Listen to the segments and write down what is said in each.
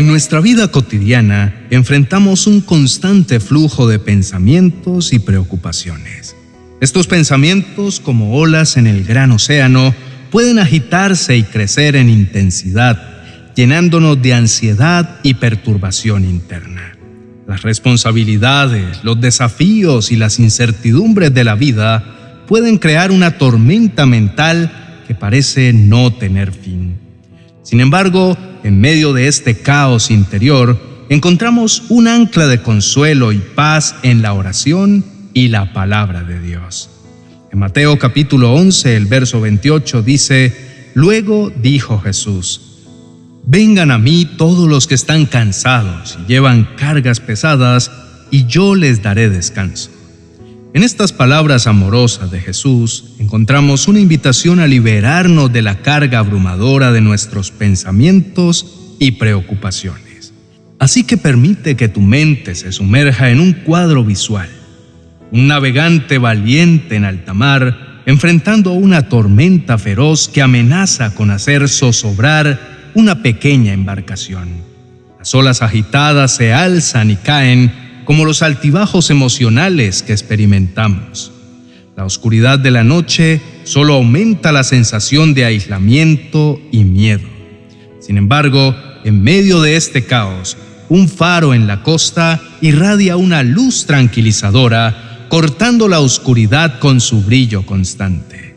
En nuestra vida cotidiana enfrentamos un constante flujo de pensamientos y preocupaciones. Estos pensamientos, como olas en el gran océano, pueden agitarse y crecer en intensidad, llenándonos de ansiedad y perturbación interna. Las responsabilidades, los desafíos y las incertidumbres de la vida pueden crear una tormenta mental que parece no tener fin. Sin embargo, en medio de este caos interior, encontramos un ancla de consuelo y paz en la oración y la palabra de Dios. En Mateo capítulo 11, el verso 28 dice, Luego dijo Jesús, Vengan a mí todos los que están cansados y llevan cargas pesadas, y yo les daré descanso. En estas palabras amorosas de Jesús encontramos una invitación a liberarnos de la carga abrumadora de nuestros pensamientos y preocupaciones. Así que permite que tu mente se sumerja en un cuadro visual. Un navegante valiente en alta mar enfrentando una tormenta feroz que amenaza con hacer zozobrar una pequeña embarcación. Las olas agitadas se alzan y caen como los altibajos emocionales que experimentamos. La oscuridad de la noche solo aumenta la sensación de aislamiento y miedo. Sin embargo, en medio de este caos, un faro en la costa irradia una luz tranquilizadora, cortando la oscuridad con su brillo constante.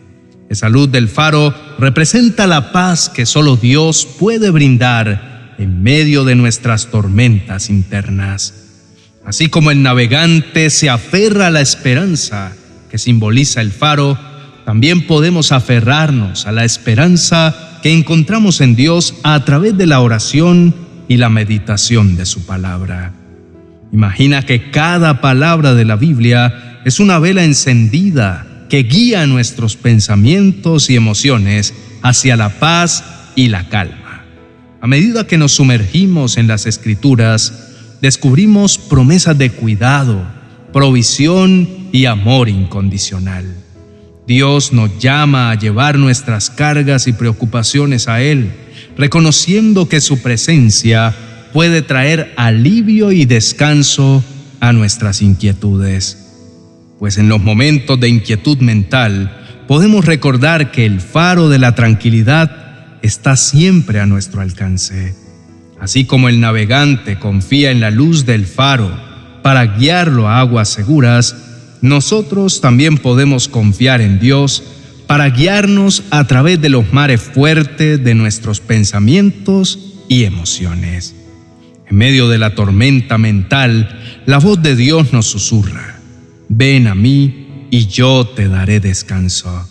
Esa luz del faro representa la paz que solo Dios puede brindar en medio de nuestras tormentas internas. Así como el navegante se aferra a la esperanza que simboliza el faro, también podemos aferrarnos a la esperanza que encontramos en Dios a través de la oración y la meditación de su palabra. Imagina que cada palabra de la Biblia es una vela encendida que guía nuestros pensamientos y emociones hacia la paz y la calma. A medida que nos sumergimos en las escrituras, descubrimos promesas de cuidado, provisión y amor incondicional. Dios nos llama a llevar nuestras cargas y preocupaciones a Él, reconociendo que su presencia puede traer alivio y descanso a nuestras inquietudes. Pues en los momentos de inquietud mental podemos recordar que el faro de la tranquilidad está siempre a nuestro alcance. Así como el navegante confía en la luz del faro para guiarlo a aguas seguras, nosotros también podemos confiar en Dios para guiarnos a través de los mares fuertes de nuestros pensamientos y emociones. En medio de la tormenta mental, la voz de Dios nos susurra, ven a mí y yo te daré descanso.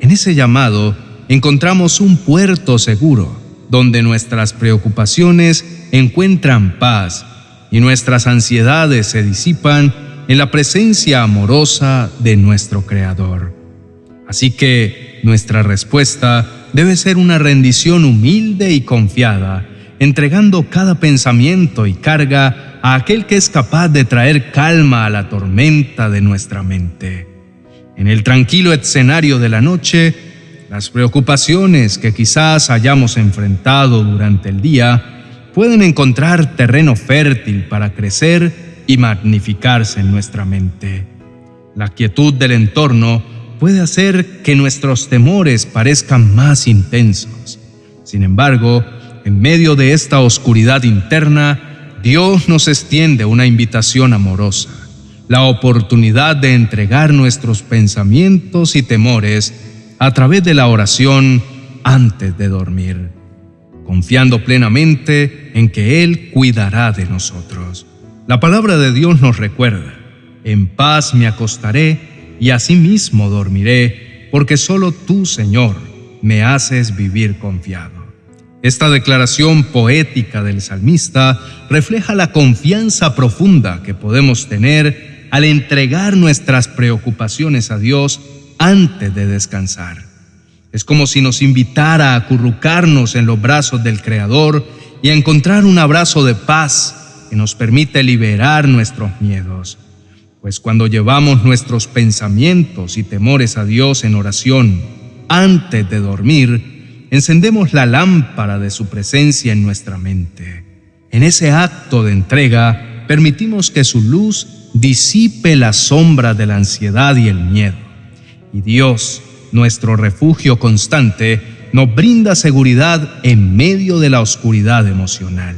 En ese llamado encontramos un puerto seguro donde nuestras preocupaciones encuentran paz y nuestras ansiedades se disipan en la presencia amorosa de nuestro Creador. Así que nuestra respuesta debe ser una rendición humilde y confiada, entregando cada pensamiento y carga a aquel que es capaz de traer calma a la tormenta de nuestra mente. En el tranquilo escenario de la noche, las preocupaciones que quizás hayamos enfrentado durante el día pueden encontrar terreno fértil para crecer y magnificarse en nuestra mente. La quietud del entorno puede hacer que nuestros temores parezcan más intensos. Sin embargo, en medio de esta oscuridad interna, Dios nos extiende una invitación amorosa, la oportunidad de entregar nuestros pensamientos y temores a través de la oración antes de dormir, confiando plenamente en que Él cuidará de nosotros. La palabra de Dios nos recuerda, en paz me acostaré y asimismo dormiré, porque solo tú, Señor, me haces vivir confiado. Esta declaración poética del salmista refleja la confianza profunda que podemos tener al entregar nuestras preocupaciones a Dios antes de descansar. Es como si nos invitara a acurrucarnos en los brazos del Creador y a encontrar un abrazo de paz que nos permite liberar nuestros miedos. Pues cuando llevamos nuestros pensamientos y temores a Dios en oración antes de dormir, encendemos la lámpara de su presencia en nuestra mente. En ese acto de entrega, permitimos que su luz disipe la sombra de la ansiedad y el miedo. Y Dios, nuestro refugio constante, nos brinda seguridad en medio de la oscuridad emocional.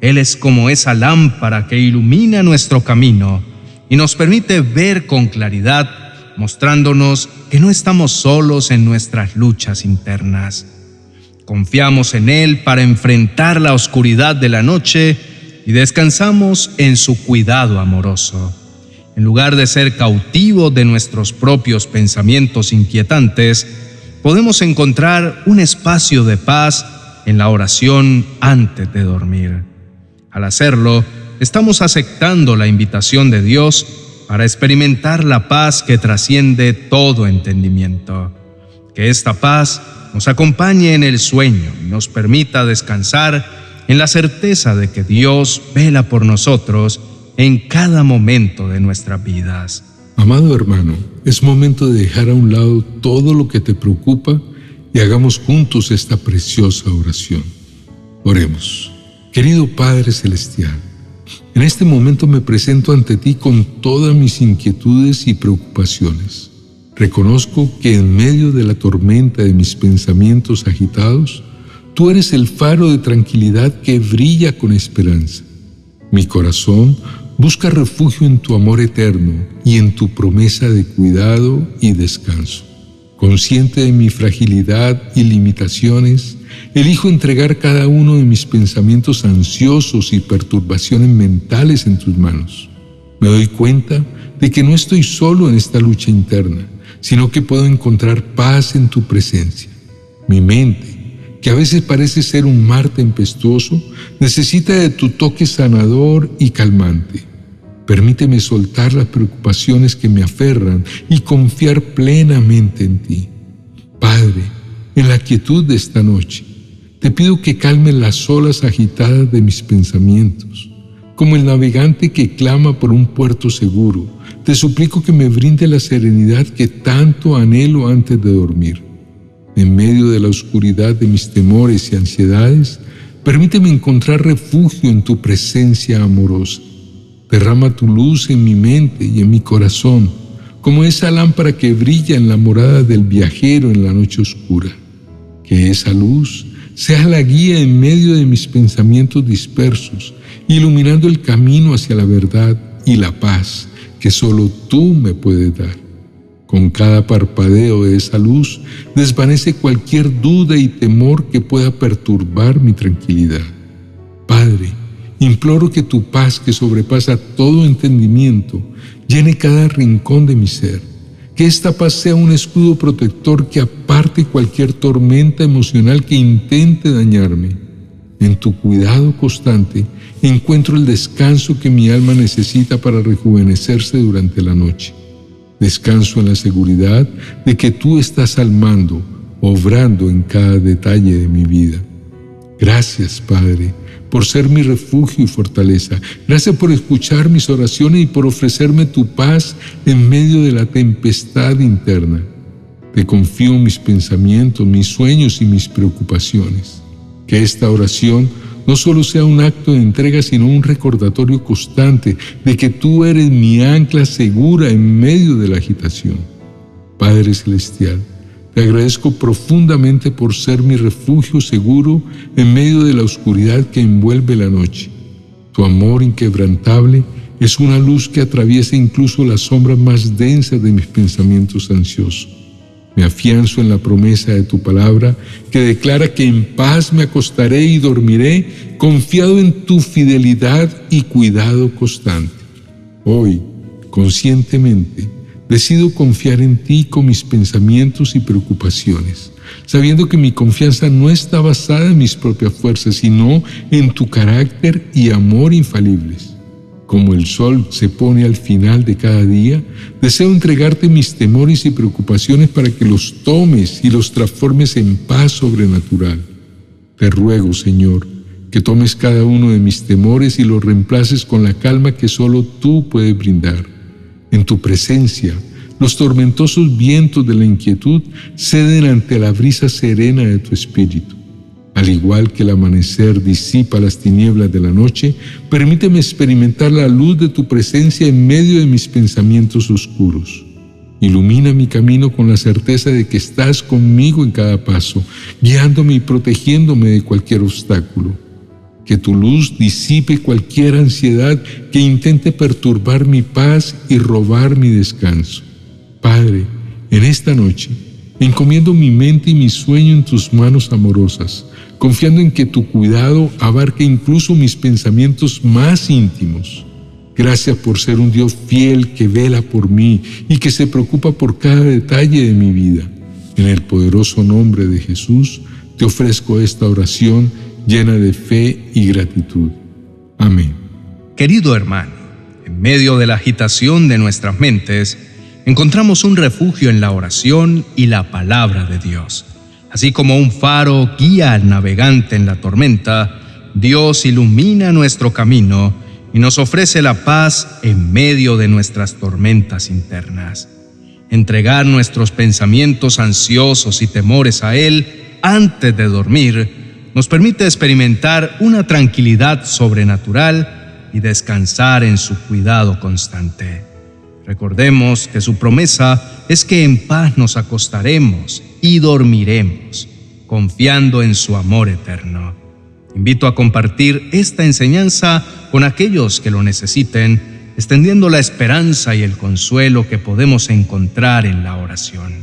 Él es como esa lámpara que ilumina nuestro camino y nos permite ver con claridad, mostrándonos que no estamos solos en nuestras luchas internas. Confiamos en Él para enfrentar la oscuridad de la noche y descansamos en su cuidado amoroso. En lugar de ser cautivos de nuestros propios pensamientos inquietantes, podemos encontrar un espacio de paz en la oración antes de dormir. Al hacerlo, estamos aceptando la invitación de Dios para experimentar la paz que trasciende todo entendimiento. Que esta paz nos acompañe en el sueño y nos permita descansar en la certeza de que Dios vela por nosotros en cada momento de nuestras vidas. Amado hermano, es momento de dejar a un lado todo lo que te preocupa y hagamos juntos esta preciosa oración. Oremos. Querido Padre Celestial, en este momento me presento ante ti con todas mis inquietudes y preocupaciones. Reconozco que en medio de la tormenta de mis pensamientos agitados, tú eres el faro de tranquilidad que brilla con esperanza. Mi corazón Busca refugio en tu amor eterno y en tu promesa de cuidado y descanso. Consciente de mi fragilidad y limitaciones, elijo entregar cada uno de mis pensamientos ansiosos y perturbaciones mentales en tus manos. Me doy cuenta de que no estoy solo en esta lucha interna, sino que puedo encontrar paz en tu presencia. Mi mente, que a veces parece ser un mar tempestuoso, necesita de tu toque sanador y calmante. Permíteme soltar las preocupaciones que me aferran y confiar plenamente en ti. Padre, en la quietud de esta noche, te pido que calme las olas agitadas de mis pensamientos. Como el navegante que clama por un puerto seguro, te suplico que me brinde la serenidad que tanto anhelo antes de dormir. En medio de la oscuridad de mis temores y ansiedades, permíteme encontrar refugio en tu presencia amorosa. Derrama tu luz en mi mente y en mi corazón, como esa lámpara que brilla en la morada del viajero en la noche oscura. Que esa luz sea la guía en medio de mis pensamientos dispersos, iluminando el camino hacia la verdad y la paz que solo tú me puedes dar. Con cada parpadeo de esa luz desvanece cualquier duda y temor que pueda perturbar mi tranquilidad. Padre, imploro que tu paz que sobrepasa todo entendimiento llene cada rincón de mi ser. Que esta paz sea un escudo protector que aparte cualquier tormenta emocional que intente dañarme. En tu cuidado constante encuentro el descanso que mi alma necesita para rejuvenecerse durante la noche. Descanso en la seguridad de que tú estás al mando, obrando en cada detalle de mi vida. Gracias, Padre, por ser mi refugio y fortaleza. Gracias por escuchar mis oraciones y por ofrecerme tu paz en medio de la tempestad interna. Te confío mis pensamientos, mis sueños y mis preocupaciones. Que esta oración no solo sea un acto de entrega, sino un recordatorio constante de que tú eres mi ancla segura en medio de la agitación. Padre Celestial, te agradezco profundamente por ser mi refugio seguro en medio de la oscuridad que envuelve la noche. Tu amor inquebrantable es una luz que atraviesa incluso las sombras más densas de mis pensamientos ansiosos. Me afianzo en la promesa de tu palabra que declara que en paz me acostaré y dormiré, confiado en tu fidelidad y cuidado constante. Hoy, conscientemente, decido confiar en ti con mis pensamientos y preocupaciones, sabiendo que mi confianza no está basada en mis propias fuerzas, sino en tu carácter y amor infalibles. Como el sol se pone al final de cada día, deseo entregarte mis temores y preocupaciones para que los tomes y los transformes en paz sobrenatural. Te ruego, Señor, que tomes cada uno de mis temores y los reemplaces con la calma que solo tú puedes brindar. En tu presencia, los tormentosos vientos de la inquietud ceden ante la brisa serena de tu espíritu. Al igual que el amanecer disipa las tinieblas de la noche, permíteme experimentar la luz de tu presencia en medio de mis pensamientos oscuros. Ilumina mi camino con la certeza de que estás conmigo en cada paso, guiándome y protegiéndome de cualquier obstáculo. Que tu luz disipe cualquier ansiedad que intente perturbar mi paz y robar mi descanso. Padre, en esta noche, encomiendo mi mente y mi sueño en tus manos amorosas, confiando en que tu cuidado abarque incluso mis pensamientos más íntimos. Gracias por ser un Dios fiel que vela por mí y que se preocupa por cada detalle de mi vida. En el poderoso nombre de Jesús, te ofrezco esta oración llena de fe y gratitud. Amén. Querido hermano, en medio de la agitación de nuestras mentes, encontramos un refugio en la oración y la palabra de Dios. Así como un faro guía al navegante en la tormenta, Dios ilumina nuestro camino y nos ofrece la paz en medio de nuestras tormentas internas. Entregar nuestros pensamientos ansiosos y temores a Él antes de dormir nos permite experimentar una tranquilidad sobrenatural y descansar en su cuidado constante. Recordemos que su promesa es que en paz nos acostaremos y dormiremos, confiando en su amor eterno. Invito a compartir esta enseñanza con aquellos que lo necesiten, extendiendo la esperanza y el consuelo que podemos encontrar en la oración.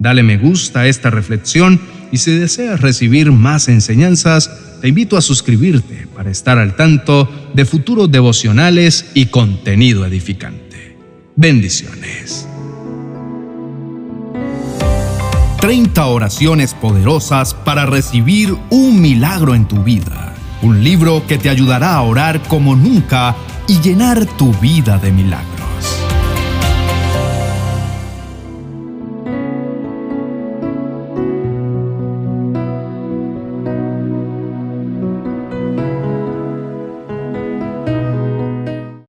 Dale me gusta a esta reflexión y si deseas recibir más enseñanzas, te invito a suscribirte para estar al tanto de futuros devocionales y contenido edificante. Bendiciones. 30 oraciones poderosas para recibir un milagro en tu vida. Un libro que te ayudará a orar como nunca y llenar tu vida de milagros.